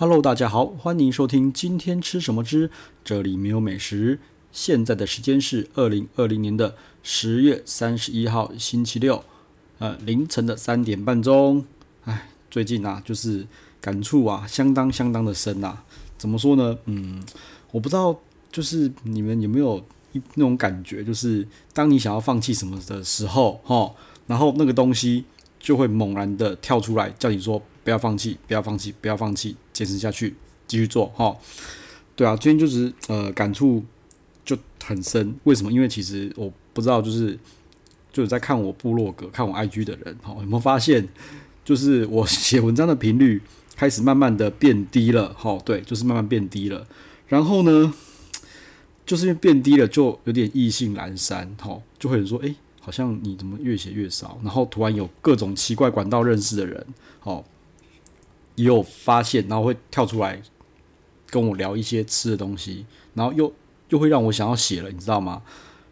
Hello，大家好，欢迎收听今天吃什么之这里没有美食。现在的时间是二零二零年的十月三十一号星期六，呃，凌晨的三点半钟。哎，最近啊，就是感触啊，相当相当的深呐。怎么说呢？嗯，我不知道，就是你们有没有一那种感觉，就是当你想要放弃什么的时候，哈，然后那个东西就会猛然的跳出来，叫你说。不要放弃，不要放弃，不要放弃，坚持下去，继续做哈。对啊，今天就是呃感触就很深。为什么？因为其实我不知道，就是就是在看我部落格、看我 IG 的人，哈，有没有发现，就是我写文章的频率 开始慢慢的变低了，哈，对，就是慢慢变低了。然后呢，就是因为变低了，就有点意兴阑珊，哈，就会有人说，哎，好像你怎么越写越少？然后突然有各种奇怪管道认识的人，好。也有发现，然后会跳出来跟我聊一些吃的东西，然后又又会让我想要写了，你知道吗？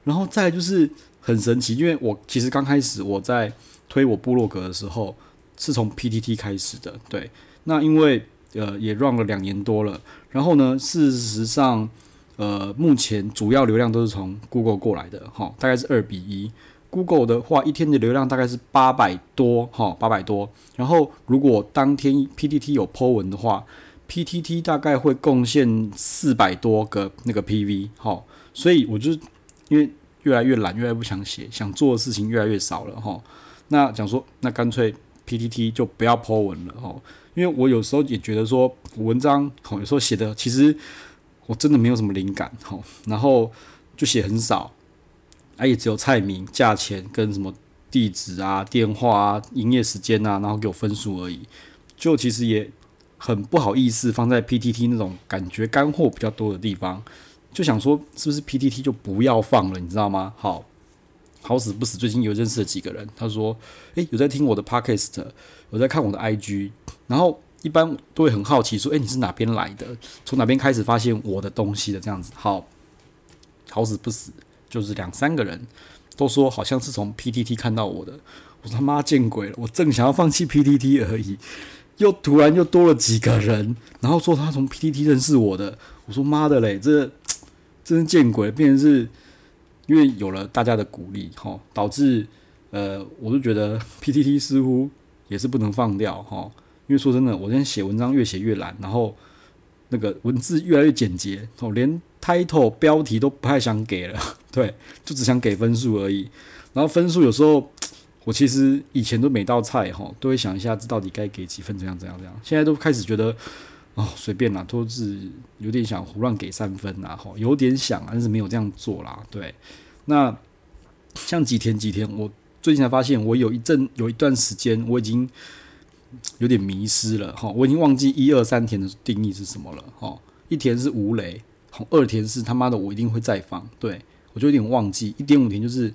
然后再就是很神奇，因为我其实刚开始我在推我部落格的时候是从 PTT 开始的，对，那因为呃也 run 了两年多了，然后呢，事实上呃目前主要流量都是从 Google 过来的，哈，大概是二比一。Google 的话，一天的流量大概是八百多，哈，八百多。然后如果当天 PTT 有 po 文的话，PTT 大概会贡献四百多个那个 PV，哈。所以我就因为越来越懒，越来越不想写，想做的事情越来越少了，哈。那讲说，那干脆 PTT 就不要 po 文了，哈。因为我有时候也觉得说，文章，哈，有时候写的其实我真的没有什么灵感，哈。然后就写很少。啊，也只有菜名、价钱跟什么地址啊、电话啊、营业时间啊，然后给我分数而已。就其实也很不好意思放在 PTT 那种感觉干货比较多的地方，就想说是不是 PTT 就不要放了，你知道吗？好，好死不死，最近有认识了几个人，他说：“诶，有在听我的 Podcast，有在看我的 IG，然后一般都会很好奇说：‘诶，你是哪边来的？从哪边开始发现我的东西的？’这样子，好，好死不死。”就是两三个人都说好像是从 PTT 看到我的，我他妈见鬼了！我正想要放弃 PTT 而已，又突然又多了几个人，然后说他从 PTT 认识我的，我说妈的嘞，这真是见鬼了！变成是因为有了大家的鼓励，哈，导致呃，我就觉得 PTT 似乎也是不能放掉，哈，因为说真的，我现在写文章越写越懒，然后那个文字越来越简洁，哦，连 title 标题都不太想给了。对，就只想给分数而已。然后分数有时候，我其实以前都每道菜哈，都会想一下这到底该给几分，怎样怎样怎样。现在都开始觉得哦，随便啦，都是有点想胡乱给三分啦，哈，有点想，但是没有这样做啦。对，那像几天几天，我最近才发现，我有一阵有一段时间，我已经有点迷失了哈，我已经忘记一二三田的定义是什么了哈。一田是无雷，二田是他妈的我一定会再访，对。我就有点忘记，一点五天就是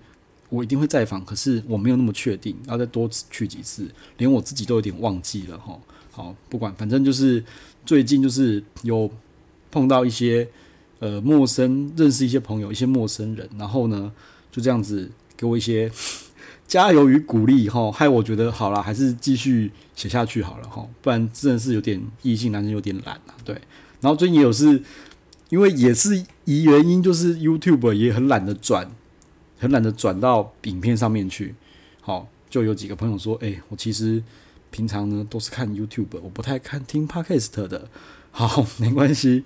我一定会再访，可是我没有那么确定，要再多去几次，连我自己都有点忘记了哈。好，不管，反正就是最近就是有碰到一些呃陌生，认识一些朋友，一些陌生人，然后呢就这样子给我一些 加油与鼓励哈，害我觉得好了，还是继续写下去好了哈，不然真的是有点异性男生，有点懒啊。对，然后最近也有是。因为也是一原因，就是 YouTube 也很懒得转，很懒得转到影片上面去。好，就有几个朋友说：“诶，我其实平常呢都是看 YouTube，我不太看听 Podcast 的。”好，没关系，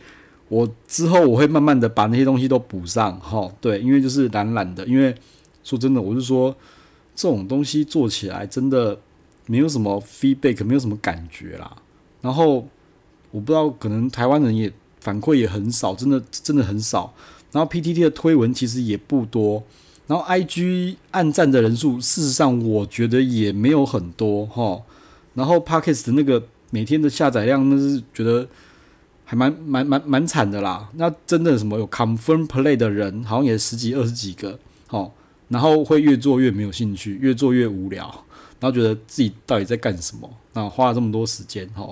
我之后我会慢慢的把那些东西都补上。好，对，因为就是懒懒的，因为说真的，我是说这种东西做起来真的没有什么 feedback，没有什么感觉啦。然后我不知道，可能台湾人也。反馈也很少，真的真的很少。然后 PTT 的推文其实也不多，然后 IG 按赞的人数，事实上我觉得也没有很多哈。然后 Podcast 的那个每天的下载量，那是觉得还蛮蛮蛮蛮惨的啦。那真的什么有 Confirm Play 的人，好像也十几二十几个哦。然后会越做越没有兴趣，越做越无聊，然后觉得自己到底在干什么？那花了这么多时间哈，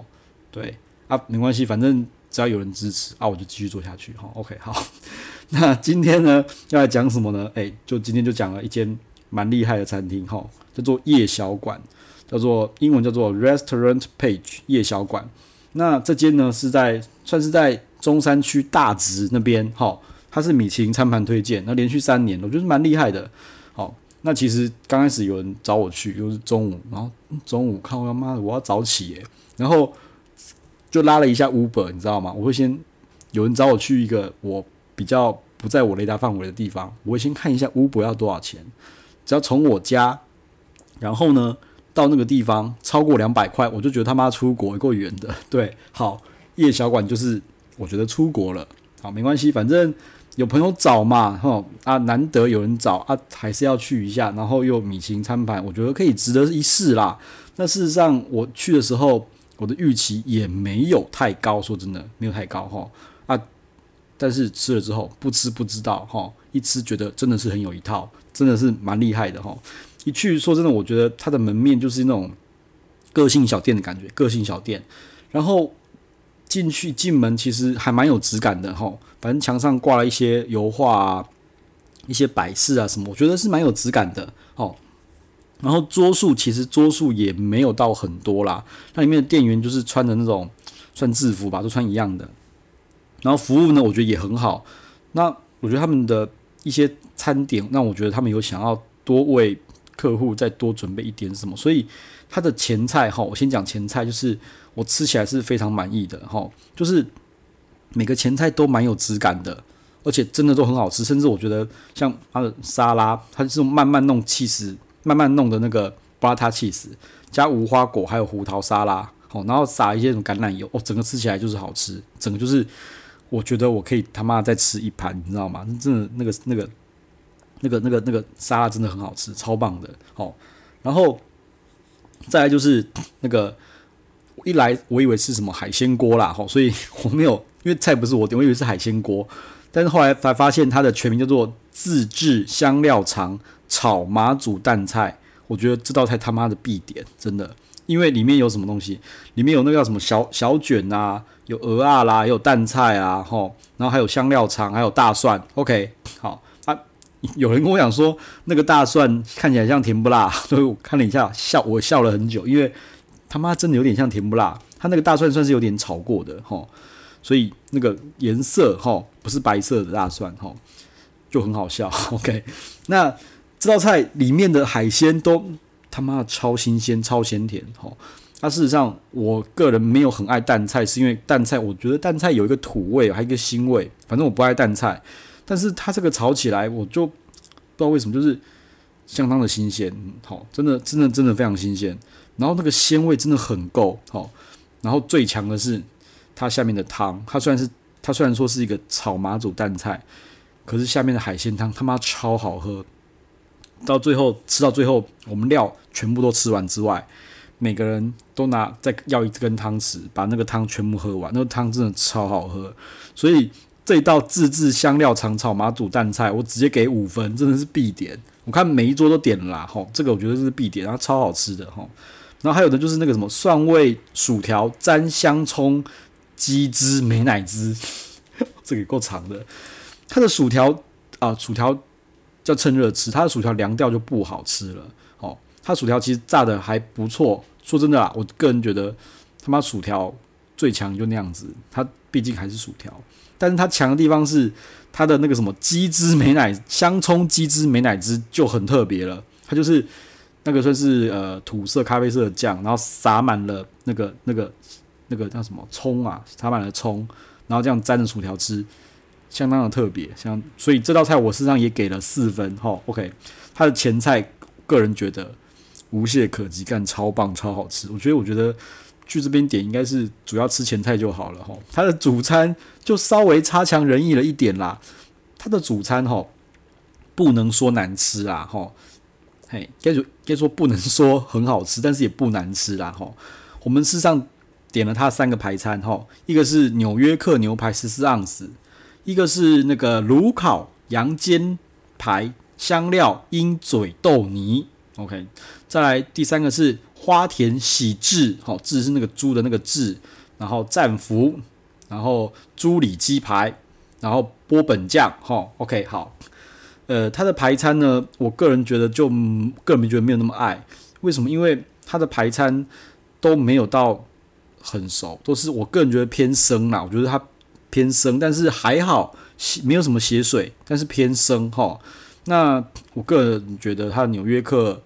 对啊，没关系，反正。只要有人支持啊，我就继续做下去哈。OK，好，那今天呢要来讲什么呢？诶、就今天就讲了一间蛮厉害的餐厅哈，叫做夜小馆，叫做英文叫做 Restaurant Page 夜小馆。那这间呢是在算是在中山区大直那边，哈，它是米其林餐盘推荐，那连续三年，我觉得蛮厉害的。好，那其实刚开始有人找我去，又是中午，然后中午看我妈的，我要早起耶，然后就拉了一下 Uber，你知道吗？我会先有人找我去一个我比较不在我雷达范围的地方，我会先看一下 Uber 要多少钱，只要从我家，然后呢，到那个地方超过两百块，我就觉得他妈出国够远的。对，好，夜小馆就是我觉得出国了。好，没关系，反正有朋友找嘛，哈啊，难得有人找啊，还是要去一下。然后又米其餐盘，我觉得可以值得一试啦。那事实上我去的时候，我的预期也没有太高，说真的没有太高哈啊。但是吃了之后不吃不知道哈，一吃觉得真的是很有一套，真的是蛮厉害的哈。一去说真的，我觉得它的门面就是那种个性小店的感觉，个性小店。然后进去进门其实还蛮有质感的哈，反正墙上挂了一些油画啊，一些摆饰啊什么，我觉得是蛮有质感的哦。然后桌数其实桌数也没有到很多啦，那里面的店员就是穿的那种算制服吧，都穿一样的。然后服务呢，我觉得也很好。那我觉得他们的一些餐点，让我觉得他们有想要多为客户再多准备一点什么，所以他的前菜哈，我先讲前菜，就是我吃起来是非常满意的哈，就是每个前菜都蛮有质感的，而且真的都很好吃，甚至我觉得像它的沙拉，它是慢慢弄起司，慢慢弄的那个布拉塔起司，加无花果还有胡桃沙拉，好，然后撒一些什么橄榄油，哦，整个吃起来就是好吃，整个就是我觉得我可以他妈再吃一盘，你知道吗？真的那个那个。那个、那个、那个沙拉真的很好吃，超棒的。好，然后再来就是那个一来我以为是什么海鲜锅啦，哈，所以我没有，因为菜不是我点，我以为是海鲜锅，但是后来才发现它的全名叫做自制香料肠炒马祖蛋菜。我觉得这道菜他妈的必点，真的，因为里面有什么东西？里面有那个叫什么小小卷啊，有鹅啊啦，也有蛋菜啊，吼，然后还有香料肠，还有大蒜。OK，好啊。有人跟我讲说，那个大蒜看起来像甜不辣，所以我看了一下，笑我笑了很久，因为他妈真的有点像甜不辣。它那个大蒜算是有点炒过的吼，所以那个颜色吼不是白色的大蒜吼，就很好笑。OK，那这道菜里面的海鲜都他妈的超新鲜、超鲜甜哦。那事实上，我个人没有很爱淡菜，是因为淡菜我觉得淡菜有一个土味，还有一个腥味，反正我不爱淡菜。但是它这个炒起来，我就不知道为什么，就是相当的新鲜，好，真的，真的，真的非常新鲜。然后那个鲜味真的很够，好。然后最强的是它下面的汤，它虽然是它虽然说是一个炒马祖蛋菜，可是下面的海鲜汤他妈超好喝。到最后吃到最后，我们料全部都吃完之外，每个人都拿再要一根汤匙，把那个汤全部喝完。那个汤真的超好喝，所以。这一道自制香料长炒马祖蛋菜，我直接给五分，真的是必点。我看每一桌都点了啦，吼，这个我觉得是必点，然后超好吃的，吼。然后还有的就是那个什么蒜味薯条沾香葱鸡汁美乃滋，这个也够长的。它的薯条啊，薯条叫趁热吃，它的薯条凉掉就不好吃了，哦。它薯条其实炸的还不错，说真的啊，我个人觉得他妈薯条最强就那样子，它毕竟还是薯条。但是它强的地方是它的那个什么鸡汁美乃香葱鸡汁美乃滋就很特别了，它就是那个算是呃土色咖啡色的酱，然后撒满了那个那个那个叫什么葱啊，撒满了葱，然后这样沾着薯条吃，相当的特别。像所以这道菜我事实上也给了四分哈。OK，它的前菜个人觉得无懈可击，干超棒超好吃。我觉得我觉得。去这边点应该是主要吃前菜就好了哈，它的主餐就稍微差强人意了一点啦。它的主餐哈不能说难吃啦哈，嘿，该说该说不能说很好吃，但是也不难吃啦哈。我们事实上点了它三个排餐哈，一个是纽约客牛排十四盎司，一个是那个炉烤羊肩排香料鹰嘴豆泥，OK，再来第三个是。花田喜志，好，志是那个猪的那个志，然后战俘，然后猪里鸡排，然后波本酱，哈，OK，好，呃，它的排餐呢，我个人觉得就个人觉得没有那么爱，为什么？因为它的排餐都没有到很熟，都是我个人觉得偏生啦。我觉得它偏生，但是还好，没有什么血水，但是偏生哈。那我个人觉得它的纽约客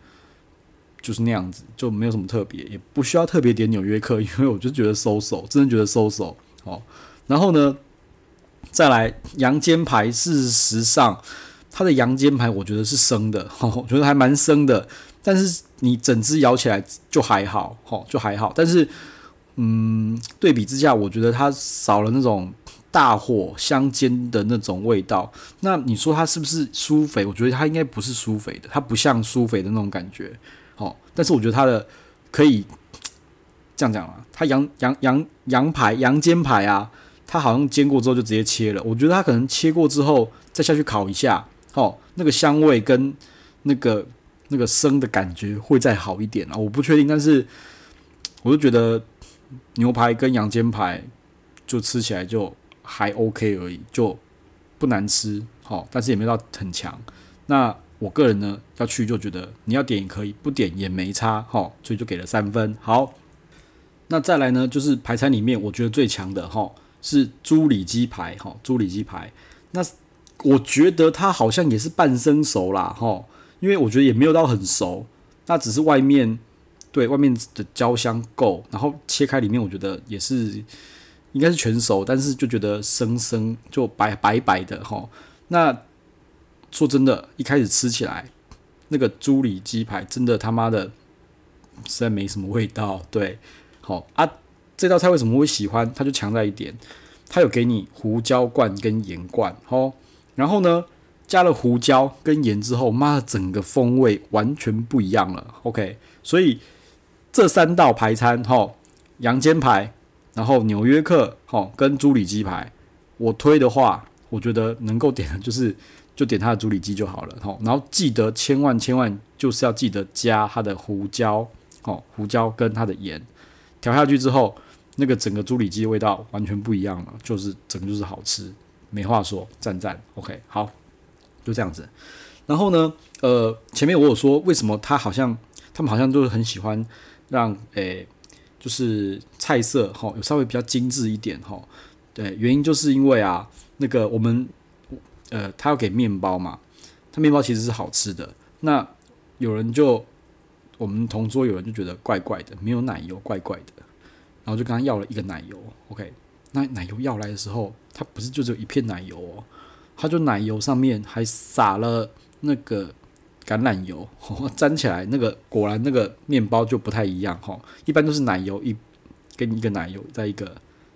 就是那样子，就没有什么特别，也不需要特别点纽约客，因为我就觉得 so so，真的觉得 so so 哦。然后呢，再来羊肩排，事实上它的羊肩排我觉得是生的，我觉得还蛮生的，但是你整只咬起来就还好，吼，就还好。但是，嗯，对比之下，我觉得它少了那种大火香煎的那种味道。那你说它是不是舒肥？我觉得它应该不是舒肥的，它不像舒肥的那种感觉，哦。但是我觉得它的可以这样讲啊，它羊羊羊羊排羊肩排啊。它好像煎过之后就直接切了，我觉得它可能切过之后再下去烤一下，哦，那个香味跟那个那个生的感觉会再好一点啊，我不确定，但是我就觉得牛排跟羊肩排就吃起来就还 OK 而已，就不难吃，好，但是也没到很强。那我个人呢要去就觉得你要点也可以，不点也没差，好，所以就给了三分。好，那再来呢就是排餐里面我觉得最强的哈。是猪里脊排，哈，猪里脊排。那我觉得它好像也是半生熟啦，哈，因为我觉得也没有到很熟，那只是外面对外面的焦香够，然后切开里面，我觉得也是应该是全熟，但是就觉得生生就白白白的，哈。那说真的，一开始吃起来那个猪里脊排真的他妈的实在没什么味道，对，好啊。这道菜为什么会喜欢？它就强在一点，它有给你胡椒罐跟盐罐，吼，然后呢，加了胡椒跟盐之后，妈的，整个风味完全不一样了。OK，所以这三道排餐，吼，羊肩排，然后纽约客，吼，跟猪里脊排，我推的话，我觉得能够点的就是就点它的猪里脊就好了，吼，然后记得千万千万就是要记得加它的胡椒，吼，胡椒跟它的盐，调下去之后。那个整个猪里脊的味道完全不一样了，就是整个就是好吃，没话说，赞赞。OK，好，就这样子。然后呢，呃，前面我有说为什么他好像他们好像就是很喜欢让诶、就是菜色哈有稍微比较精致一点哈。对，原因就是因为啊，那个我们呃他要给面包嘛，他面包其实是好吃的。那有人就我们同桌有人就觉得怪怪的，没有奶油，怪怪的。然后就跟他要了一个奶油，OK，那奶油要来的时候，它不是就只有一片奶油哦，它就奶油上面还撒了那个橄榄油，沾起来那个果然那个面包就不太一样哈，一般都是奶油一跟一个奶油再一个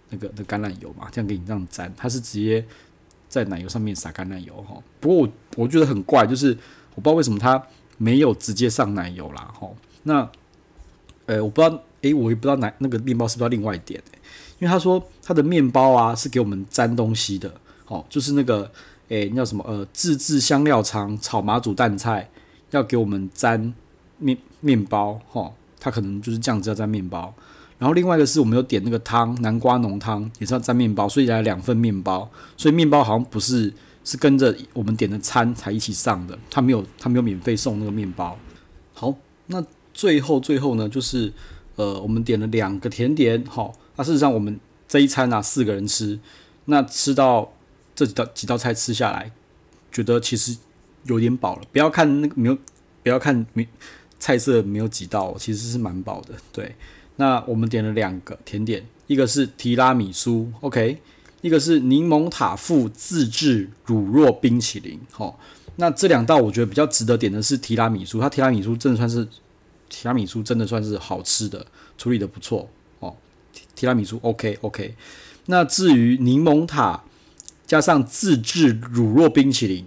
那个的橄榄油嘛，这样给你这样沾，它是直接在奶油上面撒橄榄油哈。不过我我觉得很怪，就是我不知道为什么它没有直接上奶油啦哈，那呃我不知道。诶，我也不知道奶那个面包是不是要另外点，因为他说他的面包啊是给我们沾东西的，哦，就是那个诶，那叫什么呃自制香料肠炒马祖蛋菜要给我们沾面面包，哈，他可能就是酱汁要沾面包，然后另外一个是我们有点那个汤南瓜浓汤也是要沾面包，所以来两份面包，所以面包好像不是是跟着我们点的餐才一起上的，他没有他没有免费送那个面包。好，那最后最后呢就是。呃，我们点了两个甜点，好，那事实上我们这一餐啊四个人吃，那吃到这几道几道菜吃下来，觉得其实有点饱了。不要看那个没有，不要看没菜色没有几道，其实是蛮饱的。对，那我们点了两个甜点，一个是提拉米苏，OK，一个是柠檬塔富自制乳酪冰淇淋，好，那这两道我觉得比较值得点的是提拉米苏，它提拉米苏真的算是。提拉米苏真的算是好吃的，处理的不错哦。提拉米苏 OK OK。那至于柠檬塔加上自制乳酪冰淇淋，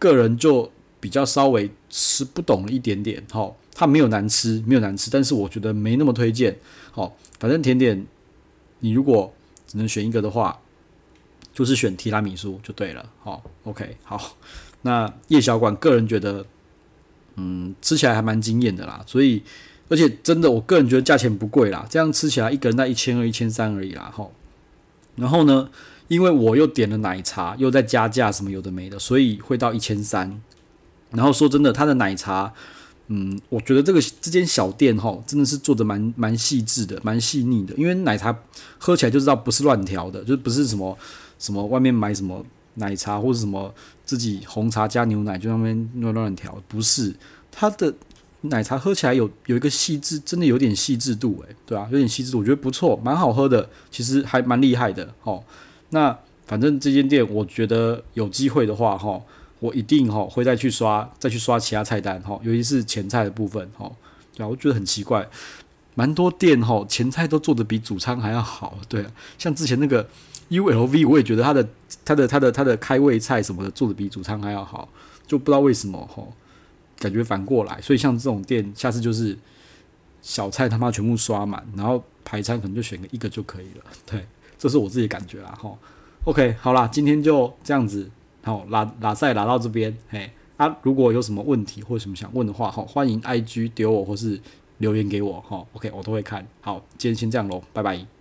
个人就比较稍微吃不懂一点点。哈，它没有难吃，没有难吃，但是我觉得没那么推荐。好，反正甜点你如果只能选一个的话，就是选提拉米苏就对了。好，OK 好。那叶小馆个人觉得。嗯，吃起来还蛮惊艳的啦，所以而且真的，我个人觉得价钱不贵啦，这样吃起来一个人在一千二、一千三而已啦，吼。然后呢，因为我又点了奶茶，又在加价什么有的没的，所以会到一千三。然后说真的，他的奶茶嗯，我觉得这个这间小店哈，真的是做的蛮蛮细致的，蛮细腻的。因为奶茶喝起来就知道不是乱调的，就不是什么什么外面买什么奶茶或者什么自己红茶加牛奶就那边乱乱调，不是。它的奶茶喝起来有有一个细致，真的有点细致度，诶，对啊，有点细致度，我觉得不错，蛮好喝的，其实还蛮厉害的，哦。那反正这间店，我觉得有机会的话，哈。我一定哈会再去刷，再去刷其他菜单哈，尤其是前菜的部分哈。对啊，我觉得很奇怪，蛮多店哈前菜都做的比主餐还要好。对啊，像之前那个 ULV，我也觉得它的它的它的它的开胃菜什么的做的比主餐还要好，就不知道为什么哈，感觉反过来。所以像这种店，下次就是小菜他妈全部刷满，然后排餐可能就选个一个就可以了。对，这是我自己感觉啦哈。OK，好啦，今天就这样子。好，拉拉赛拉到这边，嘿，啊，如果有什么问题或什么想问的话，哈，欢迎 IG 丢我或是留言给我，哈，OK，我都会看。好，今天先这样喽，拜拜。